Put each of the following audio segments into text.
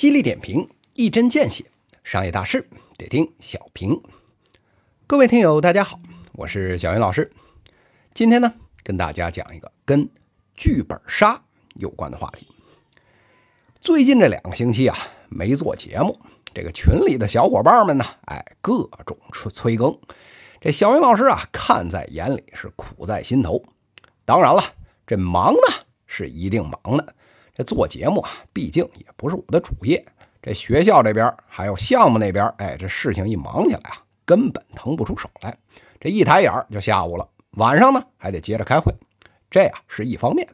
犀利点评，一针见血，商业大事得听小平。各位听友，大家好，我是小云老师。今天呢，跟大家讲一个跟剧本杀有关的话题。最近这两个星期啊，没做节目，这个群里的小伙伴们呢，哎，各种催催更。这小云老师啊，看在眼里是苦在心头。当然了，这忙呢是一定忙的。这做节目啊，毕竟也不是我的主业。这学校这边还有项目那边，哎，这事情一忙起来啊，根本腾不出手来。这一抬眼就下午了，晚上呢还得接着开会。这呀是一方面。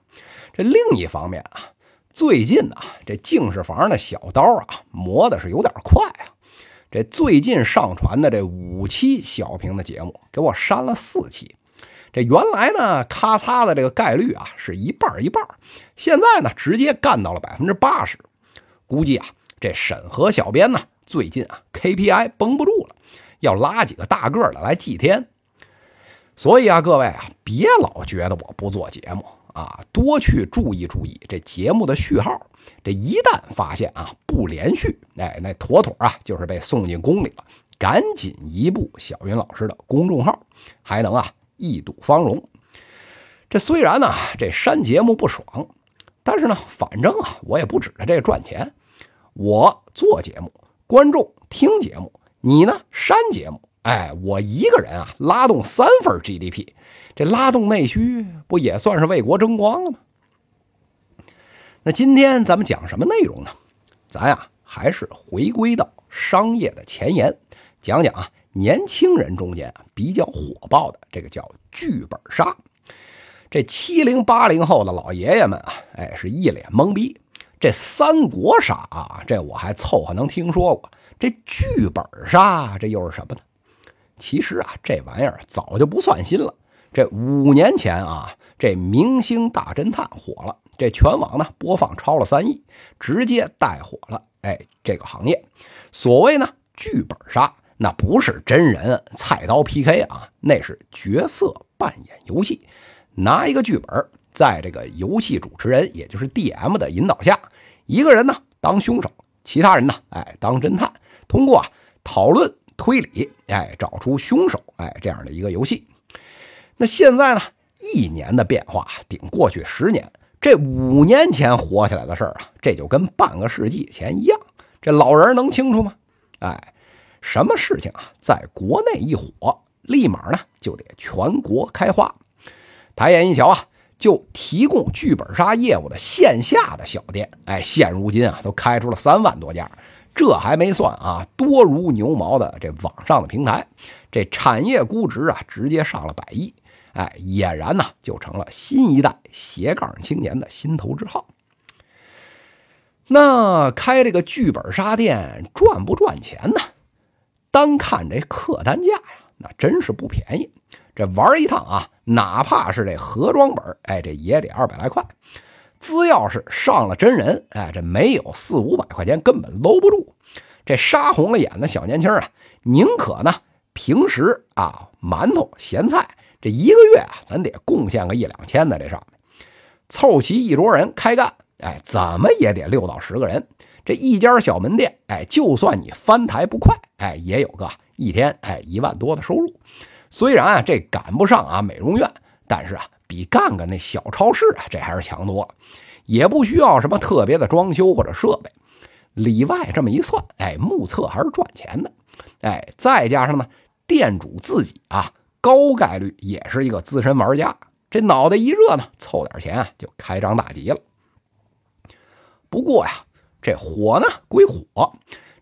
这另一方面啊，最近啊，这净室房的小刀啊磨的是有点快啊。这最近上传的这五期小平的节目，给我删了四期。这原来呢，咔嚓的这个概率啊是一半一半，现在呢直接干到了百分之八十。估计啊，这审核小编呢最近啊 KPI 绷不住了，要拉几个大个的来祭天。所以啊，各位啊，别老觉得我不做节目啊，多去注意注意这节目的序号。这一旦发现啊不连续，哎，那妥妥啊就是被送进宫里了。赶紧移步小云老师的公众号，还能啊。一睹芳容，这虽然呢，这删节目不爽，但是呢，反正啊，我也不指着这个赚钱。我做节目，观众听节目，你呢删节目，哎，我一个人啊拉动三份 GDP，这拉动内需不也算是为国争光了吗？那今天咱们讲什么内容呢？咱呀还是回归到商业的前沿，讲讲啊。年轻人中间啊比较火爆的这个叫剧本杀，这七零八零后的老爷爷们啊，哎是一脸懵逼。这三国杀啊，这我还凑合能听说过。这剧本杀这又是什么呢？其实啊，这玩意儿早就不算新了。这五年前啊，这《明星大侦探》火了，这全网呢播放超了三亿，直接带火了哎这个行业。所谓呢剧本杀。那不是真人菜刀 PK 啊，那是角色扮演游戏。拿一个剧本，在这个游戏主持人，也就是 DM 的引导下，一个人呢当凶手，其他人呢哎当侦探，通过啊讨论推理，哎找出凶手，哎这样的一个游戏。那现在呢，一年的变化顶过去十年，这五年前火起来的事儿啊，这就跟半个世纪前一样。这老人能清楚吗？哎。什么事情啊，在国内一火，立马呢就得全国开花。抬眼一瞧啊，就提供剧本杀业务的线下的小店，哎，现如今啊都开出了三万多家。这还没算啊，多如牛毛的这网上的平台，这产业估值啊直接上了百亿，哎，俨然呢就成了新一代斜杠青年的心头之号。那开这个剧本杀店赚不赚钱呢？单看这客单价呀，那真是不便宜。这玩一趟啊，哪怕是这盒装本，哎，这也得二百来块。只要是上了真人，哎，这没有四五百块钱根本搂不住。这杀红了眼的小年轻啊，宁可呢平时啊馒头咸菜，这一个月啊，咱得贡献个一两千的这上面，凑齐一桌人开干，哎，怎么也得六到十个人。这一家小门店，哎，就算你翻台不快，哎，也有个一天哎一万多的收入。虽然啊这赶不上啊美容院，但是啊比干干那小超市啊这还是强多了。也不需要什么特别的装修或者设备，里外这么一算，哎，目测还是赚钱的。哎，再加上呢，店主自己啊高概率也是一个资深玩家，这脑袋一热呢，凑点钱啊就开张大吉了。不过呀。这火呢归火，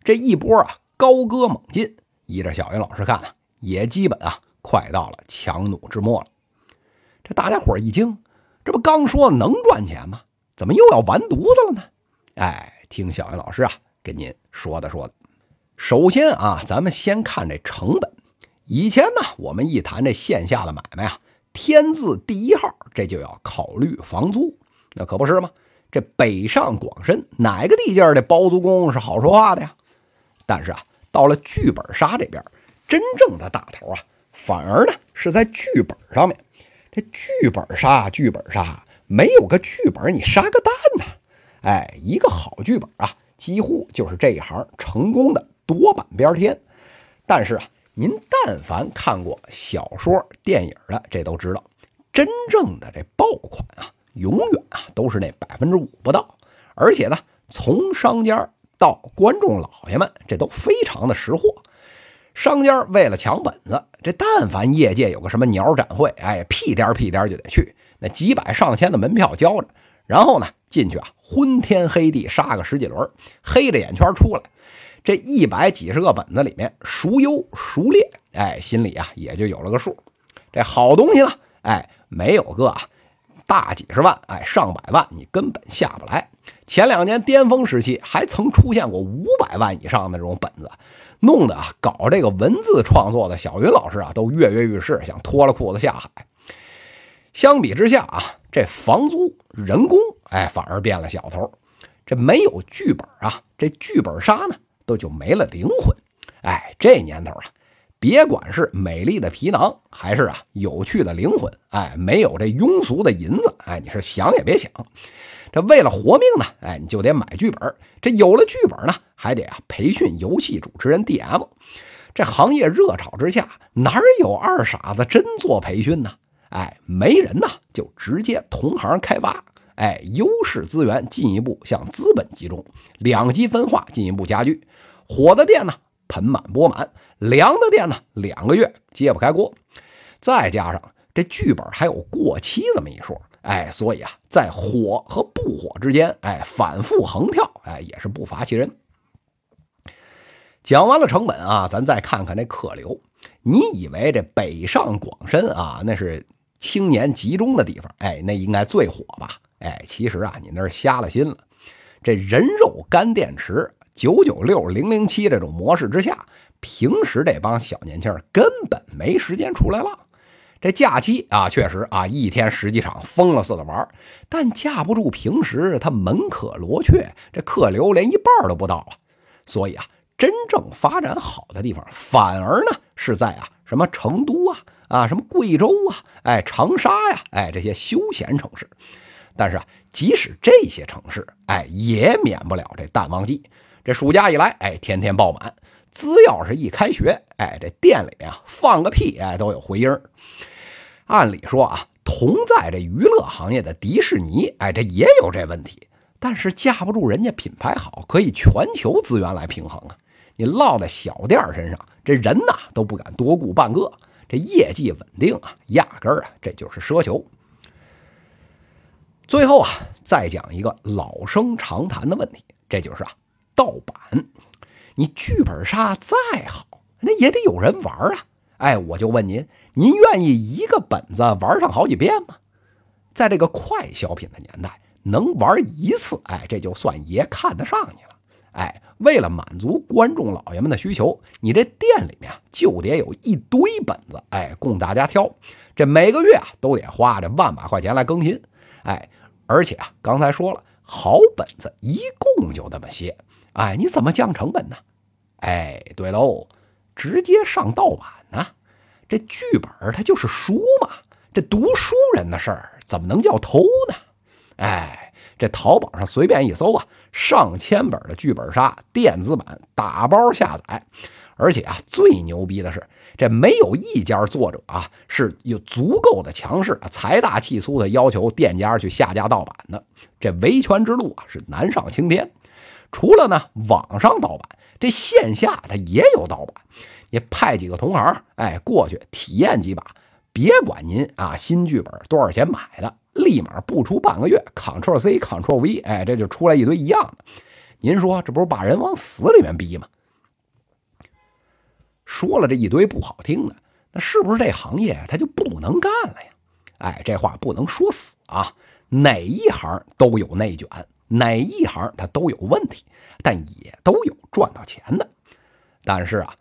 这一波啊高歌猛进，依着小云老师看啊，也基本啊快到了强弩之末了。这大家伙一惊，这不刚说能赚钱吗？怎么又要完犊子了呢？哎，听小云老师啊跟您说的说的。首先啊，咱们先看这成本。以前呢，我们一谈这线下的买卖啊，天字第一号，这就要考虑房租，那可不是吗？这北上广深哪个地界的包租公是好说话的呀？但是啊，到了剧本杀这边，真正的大头啊，反而呢是在剧本上面。这剧本杀，剧本杀没有个剧本，你杀个蛋呢？哎，一个好剧本啊，几乎就是这一行成功的多半边天。但是啊，您但凡看过小说、电影的，这都知道，真正的这爆款啊，永远啊都是那百分之五不到。而且呢，从商家到观众老爷们，这都非常的识货。商家为了抢本子，这但凡业界有个什么鸟展会，哎，屁颠屁颠就得去，那几百上千的门票交着，然后呢进去啊，昏天黑地杀个十几轮，黑着眼圈出来，这一百几十个本子里面孰优孰劣，哎，心里啊也就有了个数。这好东西呢，哎，没有个啊大几十万，哎，上百万你根本下不来。前两年巅峰时期还曾出现过五百万以上的这种本子。弄得啊，搞这个文字创作的小云老师啊，都跃跃欲试，想脱了裤子下海。相比之下啊，这房租、人工，哎，反而变了小头。这没有剧本啊，这剧本杀呢，都就没了灵魂。哎，这年头啊，别管是美丽的皮囊，还是啊有趣的灵魂，哎，没有这庸俗的银子，哎，你是想也别想。这为了活命呢，哎，你就得买剧本。这有了剧本呢，还得啊培训游戏主持人 DM。这行业热炒之下，哪有二傻子真做培训呢？哎，没人呐，就直接同行开发。哎，优势资源进一步向资本集中，两极分化进一步加剧。火的店呢，盆满钵满；凉的店呢，两个月揭不开锅。再加上这剧本还有过期这么一说。哎，所以啊，在火和不火之间，哎，反复横跳，哎，也是不乏其人。讲完了成本啊，咱再看看这客流。你以为这北上广深啊，那是青年集中的地方，哎，那应该最火吧？哎，其实啊，你那是瞎了心了。这人肉干电池、九九六、零零七这种模式之下，平时这帮小年轻根本没时间出来浪。这假期啊，确实啊，一天十几场，疯了似的玩但架不住平时他门可罗雀，这客流连一半都不到啊。所以啊，真正发展好的地方，反而呢是在啊什么成都啊啊什么贵州啊，哎长沙呀，哎这些休闲城市。但是啊，即使这些城市，哎也免不了这淡旺季。这暑假一来，哎天天爆满。只要是一开学，哎这店里啊放个屁，哎都有回音儿。按理说啊，同在这娱乐行业的迪士尼，哎，这也有这问题，但是架不住人家品牌好，可以全球资源来平衡啊。你落在小店身上，这人呐都不敢多雇半个，这业绩稳定啊，压根儿啊这就是奢求。最后啊，再讲一个老生常谈的问题，这就是啊，盗版。你剧本杀再好，那也得有人玩啊。哎，我就问您，您愿意一个本子玩上好几遍吗？在这个快消品的年代，能玩一次，哎，这就算爷看得上你了。哎，为了满足观众老爷们的需求，你这店里面就得有一堆本子，哎，供大家挑。这每个月啊，都得花这万把块钱来更新。哎，而且啊，刚才说了，好本子一共就那么些。哎，你怎么降成本呢？哎，对喽，直接上盗版。啊，这剧本它就是书嘛，这读书人的事儿怎么能叫偷呢？哎，这淘宝上随便一搜啊，上千本的剧本杀电子版打包下载，而且啊，最牛逼的是，这没有一家作者啊是有足够的强势、财大气粗的要求店家去下架盗版的。这维权之路啊是难上青天。除了呢网上盗版，这线下它也有盗版。你派几个同行，哎，过去体验几把，别管您啊新剧本多少钱买的，立马不出半个月，Ctrl C Ctrl V，哎，这就出来一堆一样的。您说这不是把人往死里面逼吗？说了这一堆不好听的，那是不是这行业他就不能干了呀？哎，这话不能说死啊，哪一行都有内卷，哪一行它都有问题，但也都有赚到钱的。但是啊。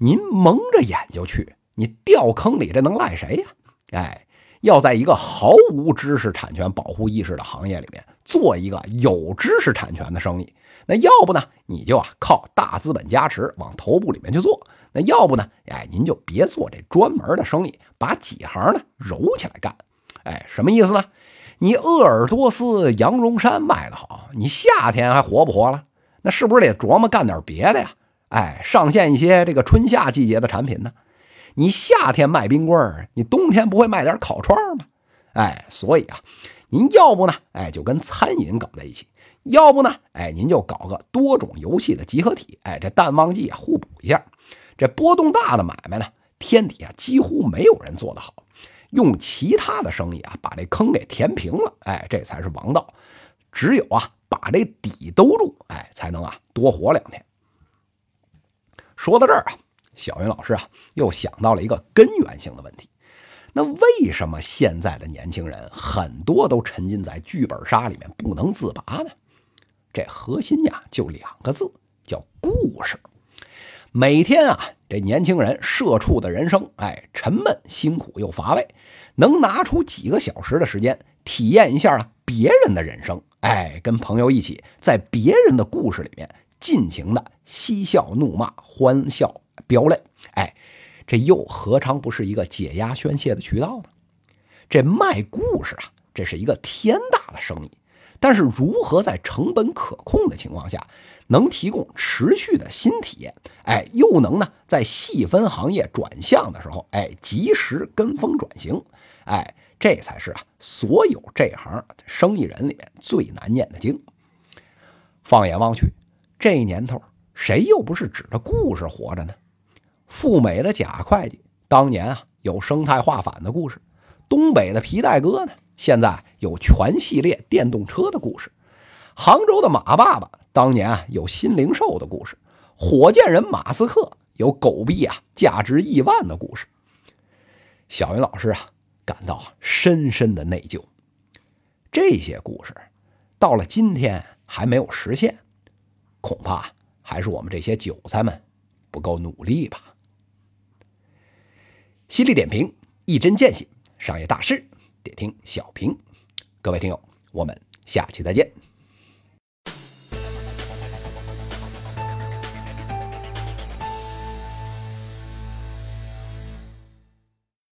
您蒙着眼就去，你掉坑里，这能赖谁呀？哎，要在一个毫无知识产权保护意识的行业里面做一个有知识产权的生意，那要不呢，你就啊靠大资本加持往头部里面去做；那要不呢，哎，您就别做这专门的生意，把几行呢揉起来干。哎，什么意思呢？你鄂尔多斯羊绒衫卖得好，你夏天还活不活了？那是不是得琢磨干点别的呀？哎，上线一些这个春夏季节的产品呢？你夏天卖冰棍儿，你冬天不会卖点烤串吗？哎，所以啊，您要不呢，哎，就跟餐饮搞在一起；要不呢，哎，您就搞个多种游戏的集合体。哎，这淡旺季啊，互补一下。这波动大的买卖呢，天底下几乎没有人做得好。用其他的生意啊，把这坑给填平了。哎，这才是王道。只有啊，把这底兜住，哎，才能啊多活两天。说到这儿啊，小云老师啊，又想到了一个根源性的问题。那为什么现在的年轻人很多都沉浸在剧本杀里面不能自拔呢？这核心呀，就两个字，叫故事。每天啊，这年轻人社畜的人生，哎，沉闷、辛苦又乏味，能拿出几个小时的时间体验一下啊别人的人生，哎，跟朋友一起在别人的故事里面尽情的嬉笑怒骂、欢笑飙泪，哎，这又何尝不是一个解压宣泄的渠道呢？这卖故事啊，这是一个天大的生意。但是，如何在成本可控的情况下，能提供持续的新体验？哎，又能呢，在细分行业转向的时候，哎，及时跟风转型？哎，这才是啊，所有这行生意人里面最难念的经。放眼望去，这年头，谁又不是指着故事活着呢？赴美的贾会计当年啊，有生态化反的故事；东北的皮带哥呢？现在有全系列电动车的故事，杭州的马爸爸当年啊有新零售的故事，火箭人马斯克有狗币啊价值亿万的故事。小云老师啊感到深深的内疚，这些故事到了今天还没有实现，恐怕还是我们这些韭菜们不够努力吧。犀利点评，一针见血，商业大师。听小平，各位听友，我们下期再见。